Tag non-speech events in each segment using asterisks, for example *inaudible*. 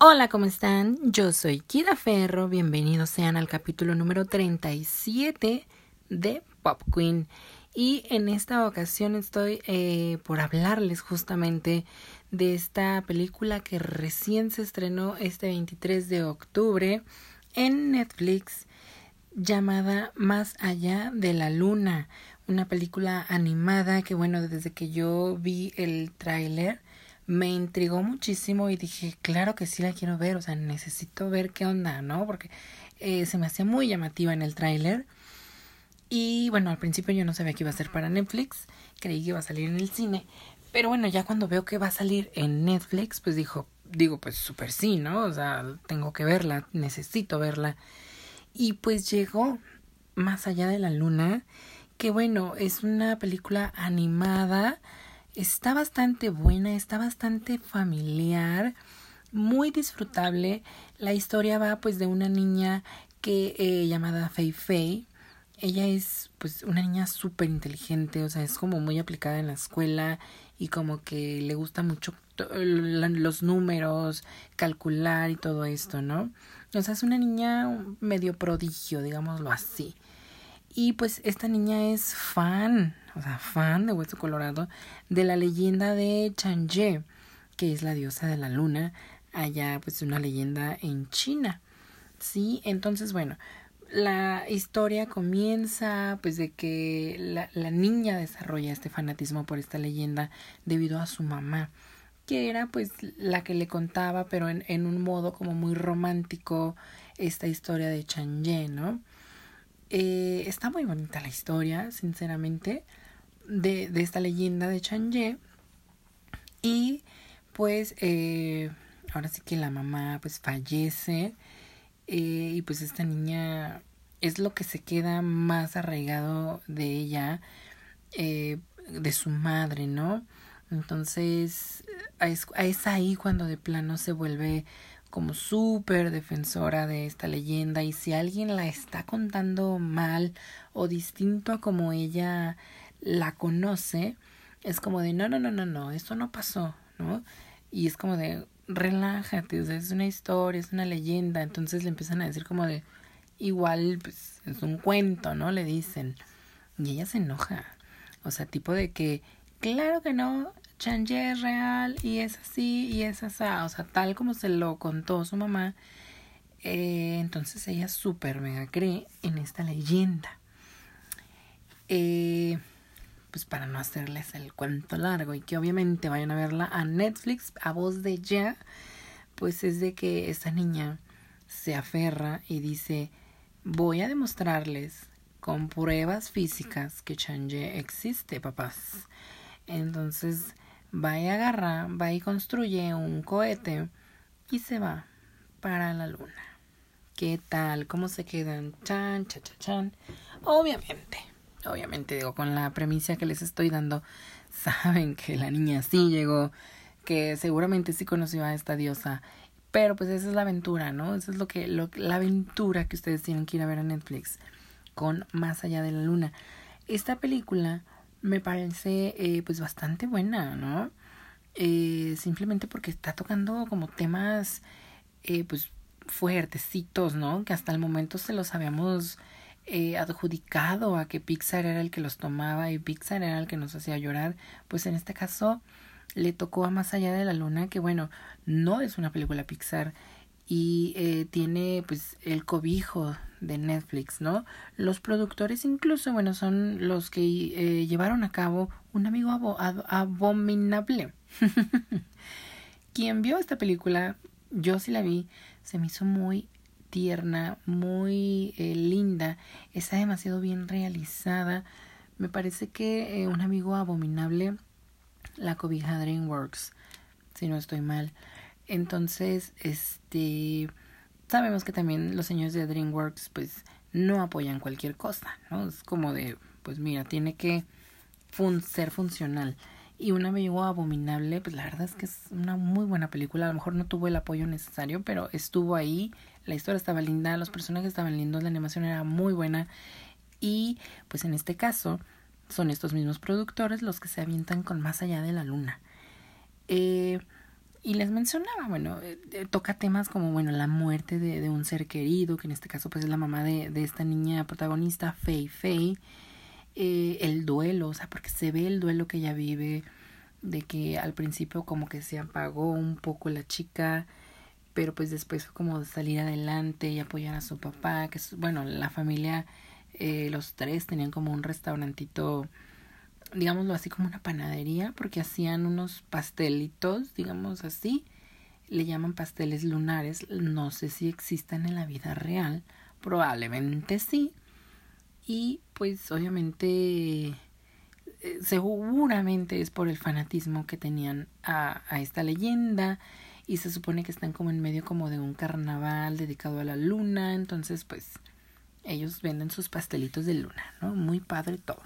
Hola, ¿cómo están? Yo soy Kida Ferro. Bienvenidos sean al capítulo número 37 de Pop Queen. Y en esta ocasión estoy eh, por hablarles justamente de esta película que recién se estrenó este 23 de octubre en Netflix llamada Más allá de la luna. Una película animada que bueno, desde que yo vi el tráiler me intrigó muchísimo y dije, claro que sí la quiero ver, o sea, necesito ver qué onda, ¿no? Porque eh, se me hacía muy llamativa en el tráiler. Y bueno, al principio yo no sabía que iba a ser para Netflix, creí que iba a salir en el cine, pero bueno, ya cuando veo que va a salir en Netflix, pues dijo, digo, pues súper sí, ¿no? O sea, tengo que verla, necesito verla. Y pues llegó Más allá de la luna, que bueno, es una película animada, está bastante buena, está bastante familiar, muy disfrutable. La historia va pues de una niña que eh, llamada Fei Fei. Ella es pues una niña súper inteligente, o sea, es como muy aplicada en la escuela y como que le gusta mucho los números, calcular y todo esto, ¿no? O sea, es una niña medio prodigio, digámoslo así. Y pues esta niña es fan, o sea, fan de Hueso Colorado, de la leyenda de Chang'e, que es la diosa de la luna, allá pues una leyenda en China. Sí, entonces bueno, la historia comienza pues de que la, la niña desarrolla este fanatismo por esta leyenda debido a su mamá que era pues la que le contaba, pero en, en un modo como muy romántico, esta historia de Chang'e, ¿no? Eh, está muy bonita la historia, sinceramente, de, de esta leyenda de Chang'e. Y pues eh, ahora sí que la mamá pues fallece eh, y pues esta niña es lo que se queda más arraigado de ella, eh, de su madre, ¿no? Entonces, es, ahí cuando de plano se vuelve como súper defensora de esta leyenda y si alguien la está contando mal o distinto a como ella la conoce, es como de no, no, no, no, no, esto no pasó, ¿no? Y es como de relájate, es una historia, es una leyenda, entonces le empiezan a decir como de igual, pues es un cuento, ¿no? Le dicen. Y ella se enoja, o sea, tipo de que claro que no, Chang'e es real y es así y es así, o sea, tal como se lo contó su mamá. Eh, entonces ella súper mega cree en esta leyenda. Eh, pues para no hacerles el cuento largo y que obviamente vayan a verla a Netflix a voz de ya, pues es de que esta niña se aferra y dice, voy a demostrarles con pruebas físicas que Chang'e existe, papás. Entonces va y agarra, va y construye un cohete y se va para la luna. ¿Qué tal? ¿Cómo se quedan? Chan, chan, chan, chan. Obviamente, obviamente digo, con la premisa que les estoy dando, *laughs* saben que la niña sí llegó, que seguramente sí conoció a esta diosa. Pero pues esa es la aventura, ¿no? Esa es lo que, lo, la aventura que ustedes tienen que ir a ver a Netflix con Más allá de la luna. Esta película me parece eh, pues bastante buena, ¿no? Eh, simplemente porque está tocando como temas eh, pues fuertecitos, ¿no? Que hasta el momento se los habíamos eh, adjudicado a que Pixar era el que los tomaba y Pixar era el que nos hacía llorar, pues en este caso le tocó a Más allá de la luna, que bueno, no es una película Pixar y eh, tiene pues el cobijo de Netflix, ¿no? Los productores incluso, bueno, son los que eh, llevaron a cabo un amigo abominable. *laughs* Quien vio esta película, yo sí la vi, se me hizo muy tierna, muy eh, linda, está demasiado bien realizada. Me parece que un amigo abominable la cobija DreamWorks, si no estoy mal. Entonces, este, sabemos que también los señores de DreamWorks, pues, no apoyan cualquier cosa, ¿no? Es como de, pues mira, tiene que ser funcional. Y un amigo abominable, pues la verdad es que es una muy buena película. A lo mejor no tuvo el apoyo necesario, pero estuvo ahí. La historia estaba linda, los personajes estaban lindos, la animación era muy buena. Y pues en este caso son estos mismos productores los que se avientan con Más allá de la luna. Eh, Y les mencionaba, bueno, eh, eh, toca temas como, bueno, la muerte de, de, un ser querido, que en este caso pues es la mamá de, de esta niña protagonista, Fei Fei, eh, el duelo, o sea, porque se ve el duelo que ella vive, de que al principio como que se apagó un poco la chica, pero pues después fue como salir adelante y apoyar a su papá, que bueno, la familia, eh, los tres tenían como un restaurantito digámoslo así como una panadería, porque hacían unos pastelitos, digamos así, le llaman pasteles lunares, no sé si existan en la vida real, probablemente sí, y pues obviamente eh, seguramente es por el fanatismo que tenían a, a esta leyenda y se supone que están como en medio como de un carnaval dedicado a la luna, entonces pues ellos venden sus pastelitos de luna, ¿no? Muy padre todo.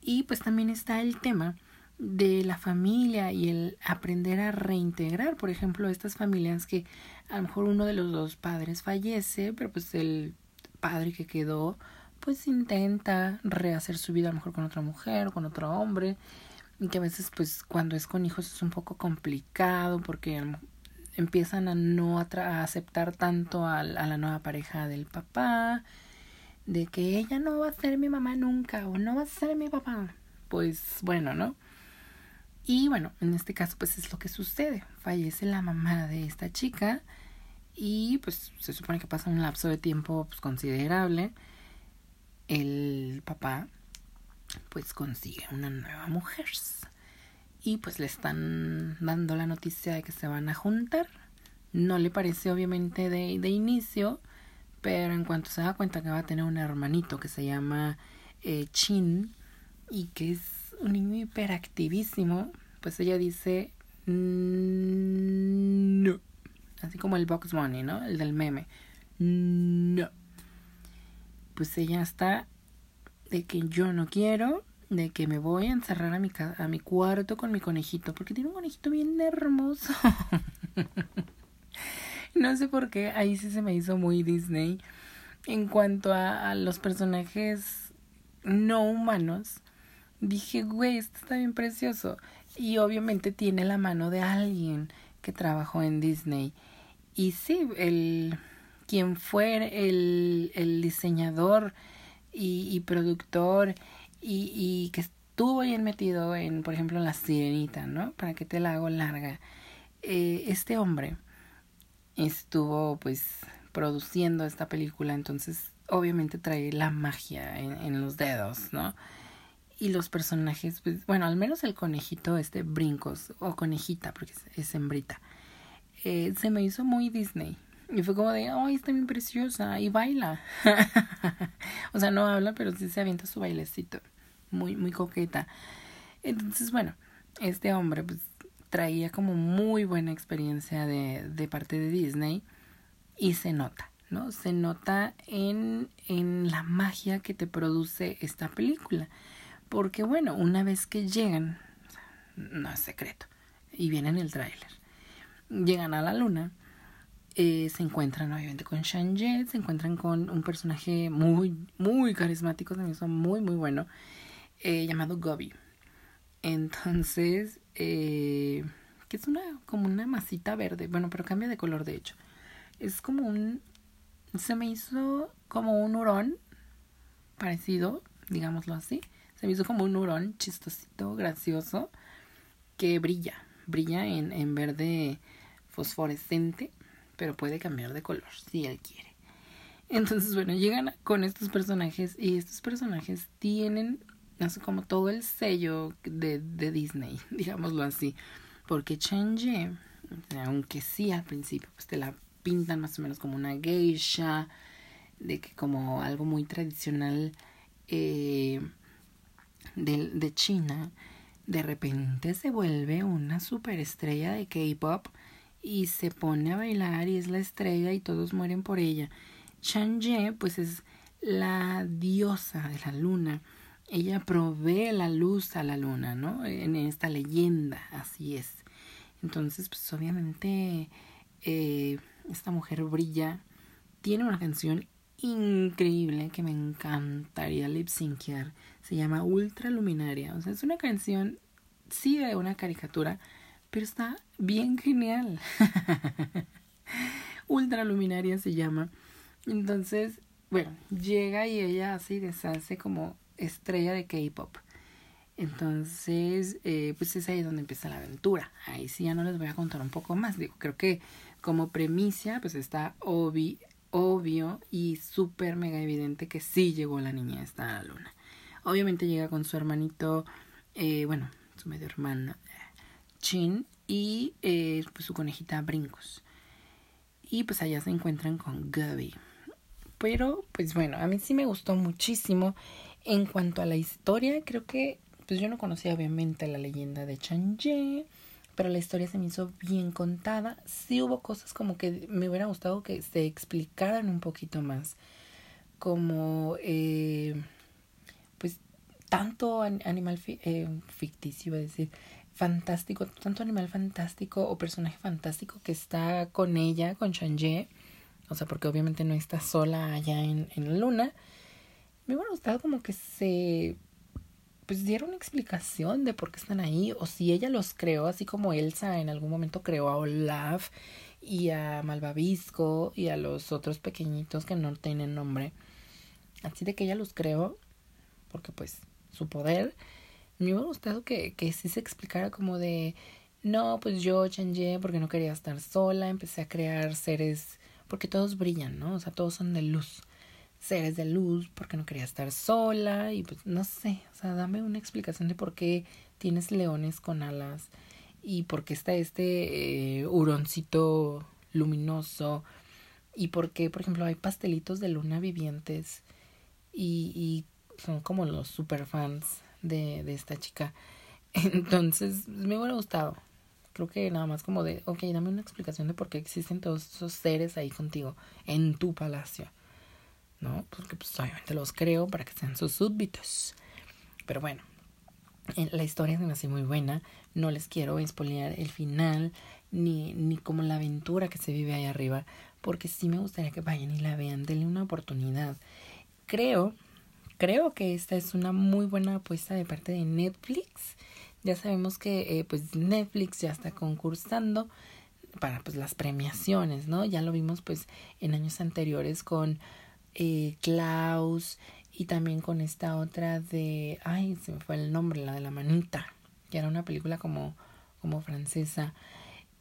Y pues también está el tema de la familia y el aprender a reintegrar, por ejemplo, estas familias que a lo mejor uno de los dos padres fallece, pero pues el padre que quedó pues intenta rehacer su vida a lo mejor con otra mujer o con otro hombre. Y que a veces pues cuando es con hijos es un poco complicado porque empiezan a no a aceptar tanto a, a la nueva pareja del papá de que ella no va a ser mi mamá nunca o no va a ser mi papá. Pues bueno, ¿no? Y bueno, en este caso pues es lo que sucede. Fallece la mamá de esta chica y pues se supone que pasa un lapso de tiempo pues, considerable. El papá pues consigue una nueva mujer y pues le están dando la noticia de que se van a juntar. No le parece obviamente de, de inicio pero en cuanto se da cuenta que va a tener un hermanito que se llama eh, Chin y que es un niño hiperactivísimo, pues ella dice no. Así como el Box Money, ¿no? El del meme. No. Pues ella está de que yo no quiero, de que me voy a encerrar a mi, a mi cuarto con mi conejito, porque tiene un conejito bien hermoso. *laughs* *laughs* no sé por qué, ahí sí se me hizo muy Disney. En cuanto a, los personajes no humanos, dije, güey, esto está bien precioso. Y obviamente tiene la mano de alguien que trabajó en Disney. Y sí, el quien fue el, el diseñador y, y productor y, y, que estuvo bien metido en, por ejemplo, La Sirenita, ¿no? Para que te la hago larga. Eh, este hombre estuvo pues produciendo esta película, entonces obviamente trae la magia en, los dedos, ¿no? Y los personajes, pues, bueno, al menos el conejito, este Brincos, o conejita, porque es, es hembrita, eh, se me hizo muy Disney. Y fue como de, ay, está bien preciosa, y baila. *laughs* o sea, no habla, pero sí se avienta su bailecito. Muy, muy coqueta. Entonces, bueno, este hombre, pues, traía como muy buena experiencia de, de parte de Disney y se nota, ¿no? Se nota en, en la magia que te produce esta película. Porque bueno, una vez que llegan, no es secreto, y viene en el tráiler, llegan a la luna, eh, se encuentran obviamente con Shang-Jet, se encuentran con un personaje muy, muy carismático, también son muy, muy bueno, eh, llamado Gobi. Entonces, eh, que es una como una masita verde, bueno, pero cambia de color de hecho. Es como un se me hizo como un hurón parecido, digámoslo así. Se me hizo como un hurón chistosito, gracioso, que brilla, brilla en, en verde fosforescente, pero puede cambiar de color si él quiere. Entonces, bueno, llegan con estos personajes y estos personajes tienen como todo el sello de, de Disney, *laughs* digámoslo así. Porque Chen aunque sí al principio pues te la pintan más o menos como una geisha, de que como algo muy tradicional eh, de, de China, de repente se vuelve una superestrella de K-pop y se pone a bailar y es la estrella y todos mueren por ella. Chang'e pues es la diosa de la luna ella provee la luz a la luna, ¿no? En esta leyenda, así es. Entonces, pues obviamente eh, esta mujer brilla, tiene una canción increíble que me encantaría lip Se llama Ultra Luminaria. O sea, es una canción, sí de una caricatura, pero está bien genial. *laughs* Ultra Luminaria se llama. Entonces, bueno, llega y ella así deshace como estrella de K-pop. Entonces, eh, pues es ahí donde empieza la aventura. Ahí sí ya no les voy a contar un poco más. Digo, creo que como premisa, pues está obvi, obvio y súper mega evidente que sí llegó la niña esta a la luna. Obviamente llega con su hermanito, eh, bueno, su medio hermano, Chin, y eh, pues su conejita Brincos. Y pues allá se encuentran con Gaby. Pero, pues bueno, a mí sí me gustó muchísimo. En cuanto a la historia, creo que, pues yo no conocía obviamente la leyenda de Chang'e, pero la historia se me hizo bien contada. Sí hubo cosas como que me hubiera gustado que se explicaran un poquito más. Como, eh, pues, tanto animal eh, ficticio, iba a decir, fantástico, tanto animal fantástico o personaje fantástico que está con ella, con Chang'e, o sea, porque obviamente no está sola allá en, en la luna. Me hubiera gustado como que se pues diera una explicación de por qué están ahí o si ella los creó así como Elsa en algún momento creó a Olaf y a Malvavisco y a los otros pequeñitos que no tienen nombre. Así de que ella los creó porque pues su poder me hubiera gustado que, que sí se explicara como de, no, pues yo changé porque no quería estar sola, empecé a crear seres, porque todos brillan, ¿no? O sea, todos son de luz, seres de luz, porque no quería estar sola y pues no sé, o sea, dame una explicación de por qué tienes leones con alas y por qué está este eh, huroncito luminoso y por qué, por ejemplo, hay pastelitos de luna vivientes y, y son como los super fans de, de esta chica. *laughs* Entonces, me hubiera gustado. Creo que nada más como de, ok, dame una explicación de por qué existen todos esos seres ahí contigo, en tu palacio. ¿No? Porque pues obviamente los creo para que sean sus súbditos. Pero bueno, la historia se me hace muy buena. No les quiero espolear el final, ni, ni como la aventura que se vive ahí arriba, porque sí me gustaría que vayan y la vean, denle una oportunidad. Creo creo que esta es una muy buena apuesta de parte de Netflix. Ya sabemos que eh, pues Netflix ya está concursando para pues las premiaciones, ¿no? Ya lo vimos pues en años anteriores con eh, Klaus y también con esta otra de, ay, se me fue el nombre, la de la manita, que era una película como, como francesa,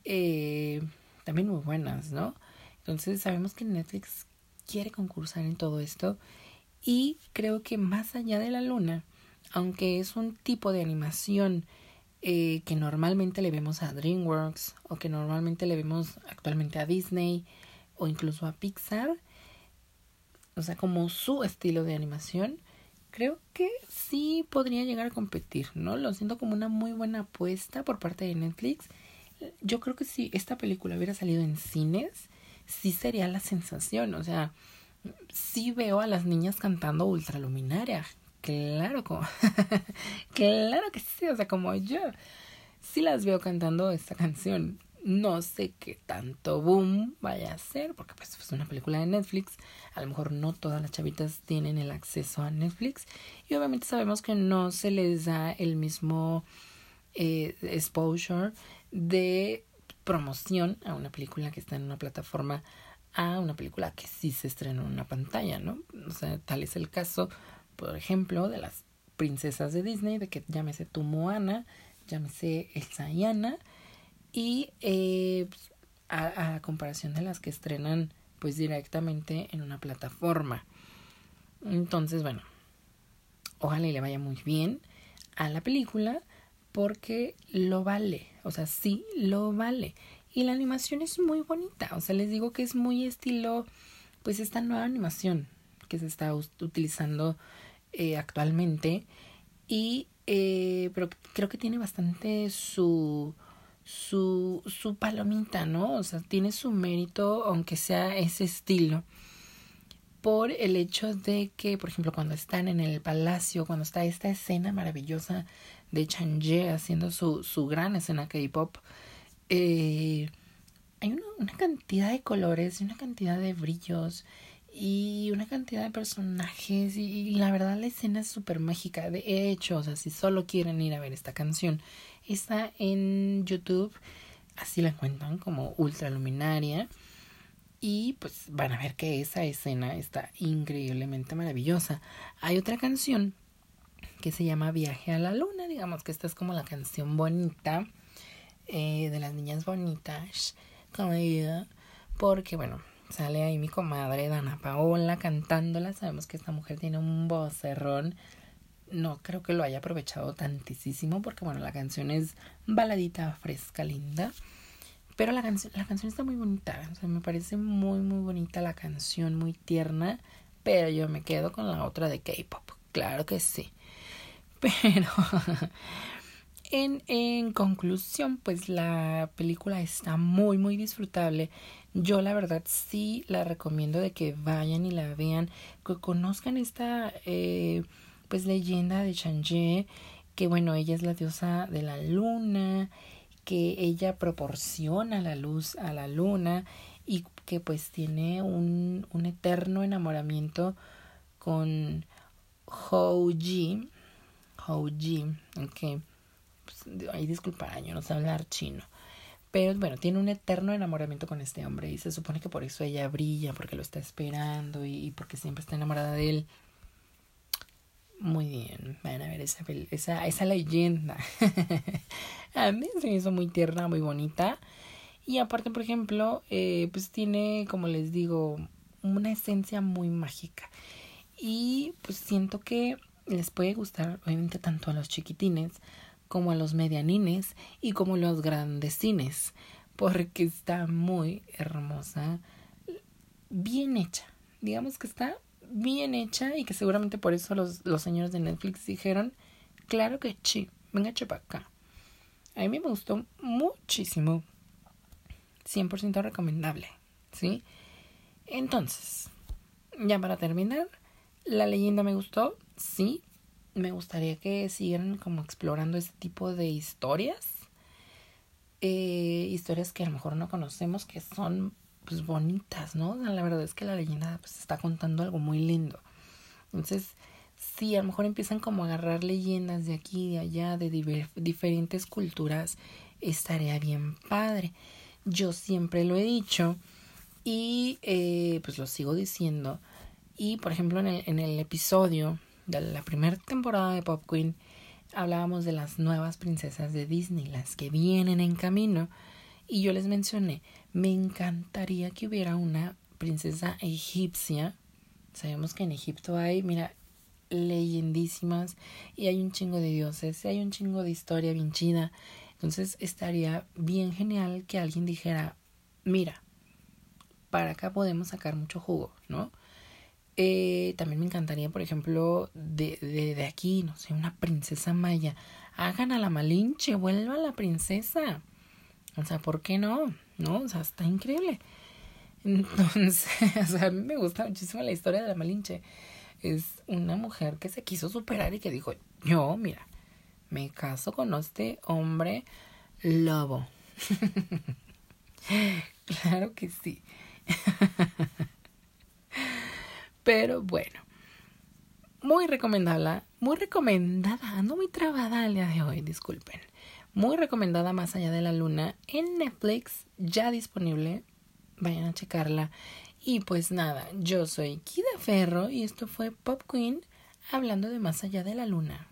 eh, también muy buenas, ¿no? Entonces sabemos que Netflix quiere concursar en todo esto y creo que más allá de la luna, aunque es un tipo de animación eh, que normalmente le vemos a DreamWorks o que normalmente le vemos actualmente a Disney o incluso a Pixar, o sea, como su estilo de animación, creo que sí podría llegar a competir, ¿no? Lo siento como una muy buena apuesta por parte de Netflix. Yo creo que si esta película hubiera salido en cines, sí sería la sensación, o sea, sí veo a las niñas cantando ultraluminaria. Claro, *laughs* claro que sí, o sea, como yo. Sí las veo cantando esta canción. No sé qué tanto boom vaya a ser, porque pues es una película de Netflix. A lo mejor no todas las chavitas tienen el acceso a Netflix. Y obviamente sabemos que no se les da el mismo eh, exposure de promoción a una película que está en una plataforma a una película que sí se estrenó en una pantalla, ¿no? O sea, tal es el caso, por ejemplo, de las princesas de Disney, de que llámese tu Moana, llámese Elsa y eh, pues, a, a, comparación de las que estrenan pues directamente en una plataforma. Entonces, bueno, ojalá y le vaya muy bien a la película porque lo vale, o sea, sí lo vale. Y la animación es muy bonita, o sea, les digo que es muy estilo, pues esta nueva animación que se está utilizando eh, actualmente. Y, eh, pero creo que tiene bastante su, su, su palomita, ¿no? O sea, tiene su mérito, aunque sea ese estilo por el hecho de que, por ejemplo, cuando están en el palacio, cuando está esta escena maravillosa de Chang'e haciendo su, su gran escena K-pop, eh, hay una, una, cantidad de colores y una cantidad de brillos y una cantidad de personajes y, la verdad la escena es súper mágica. De hecho, o sea, si solo quieren ir a ver esta canción está en YouTube, así la encuentran como Ultraluminaria. Y pues van a ver que esa escena está increíblemente maravillosa. Hay otra canción que se llama Viaje a la Luna, digamos que esta es como la canción bonita eh, de las niñas bonitas, como porque bueno, sale ahí mi comadre Dana Paola cantándola, sabemos que esta mujer tiene un vocerrón, no creo que lo haya aprovechado tantísimo porque bueno, la canción es baladita, fresca, linda. Pero la canción, la canción está muy bonita. Me parece muy, muy bonita la canción, muy tierna. Pero yo me quedo con la otra de K-pop. Claro que sí. *laughs* Pero en, en conclusión, pues la película está muy, muy disfrutable. Yo la verdad sí la recomiendo de que vayan y la vean, que conozcan esta eh, pues leyenda de Chang'e, que bueno, ella es la diosa de la luna que ella proporciona la luz a la luna y que pues tiene un, un eterno enamoramiento con Houji. Houji, ok. Pues, ahí disculparán, yo no sé hablar chino. Pero bueno, tiene un eterno enamoramiento con este hombre y se supone que por eso ella brilla, porque lo está esperando y porque siempre está enamorada de él. Muy bien, van a ver esa, esa, esa leyenda. *laughs* a mí se me hizo muy tierna, muy bonita. Y aparte, por ejemplo, eh, pues tiene, como les digo, una esencia muy mágica. Y pues siento que les puede gustar, obviamente, tanto a los chiquitines como a los medianines y como a los grandecines. Porque está muy hermosa, bien hecha. Digamos que está bien hecha y que seguramente por eso los, los señores de Netflix dijeron, claro que sí, venga para acá. A mí me gustó muchísimo. 100% recomendable, ¿sí? Entonces, ya para terminar, la leyenda me gustó, sí. Me gustaría que siguieran como explorando ese tipo de historias. Eh, historias que a lo mejor no conocemos, que son pues bonitas, ¿no? La verdad es que la leyenda pues está contando algo muy lindo. Entonces, sí, a lo mejor empiezan como a agarrar leyendas de aquí y de allá, de diferentes culturas, estaría bien padre. Yo siempre lo he dicho y eh, pues lo sigo diciendo. Y por ejemplo, en el, en el episodio de la primera temporada de Pop Queen, hablábamos de las nuevas princesas de Disney, las que vienen en camino. Y yo les mencioné, me encantaría que hubiera una princesa egipcia. Sabemos que en Egipto hay, mira, leyendísimas y hay un chingo de dioses y hay un chingo de historia bien chida. Entonces estaría bien genial que alguien dijera, mira, para acá podemos sacar mucho jugo, ¿no? Eh, también me encantaría, por ejemplo, de, de, de aquí, no sé, una princesa maya. Hagan a la Malinche, vuelva a la princesa. O sea, ¿por qué no? ¿No? O sea, está increíble. Entonces, *laughs* o sea, a mí me gusta muchísimo la historia de la Malinche. Es una mujer que se quiso superar y que dijo, yo, mira, me caso con este hombre lobo. *laughs* claro que sí. *laughs* Pero bueno, muy recomendada, muy recomendada, ando muy trabada el día de hoy, disculpen muy recomendada Más allá de la luna en Netflix, ya disponible. Vayan a checarla. Y pues nada, yo soy Kida Ferro y esto fue Pop Queen hablando de Más allá de la luna.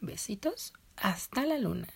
Besitos, hasta la luna.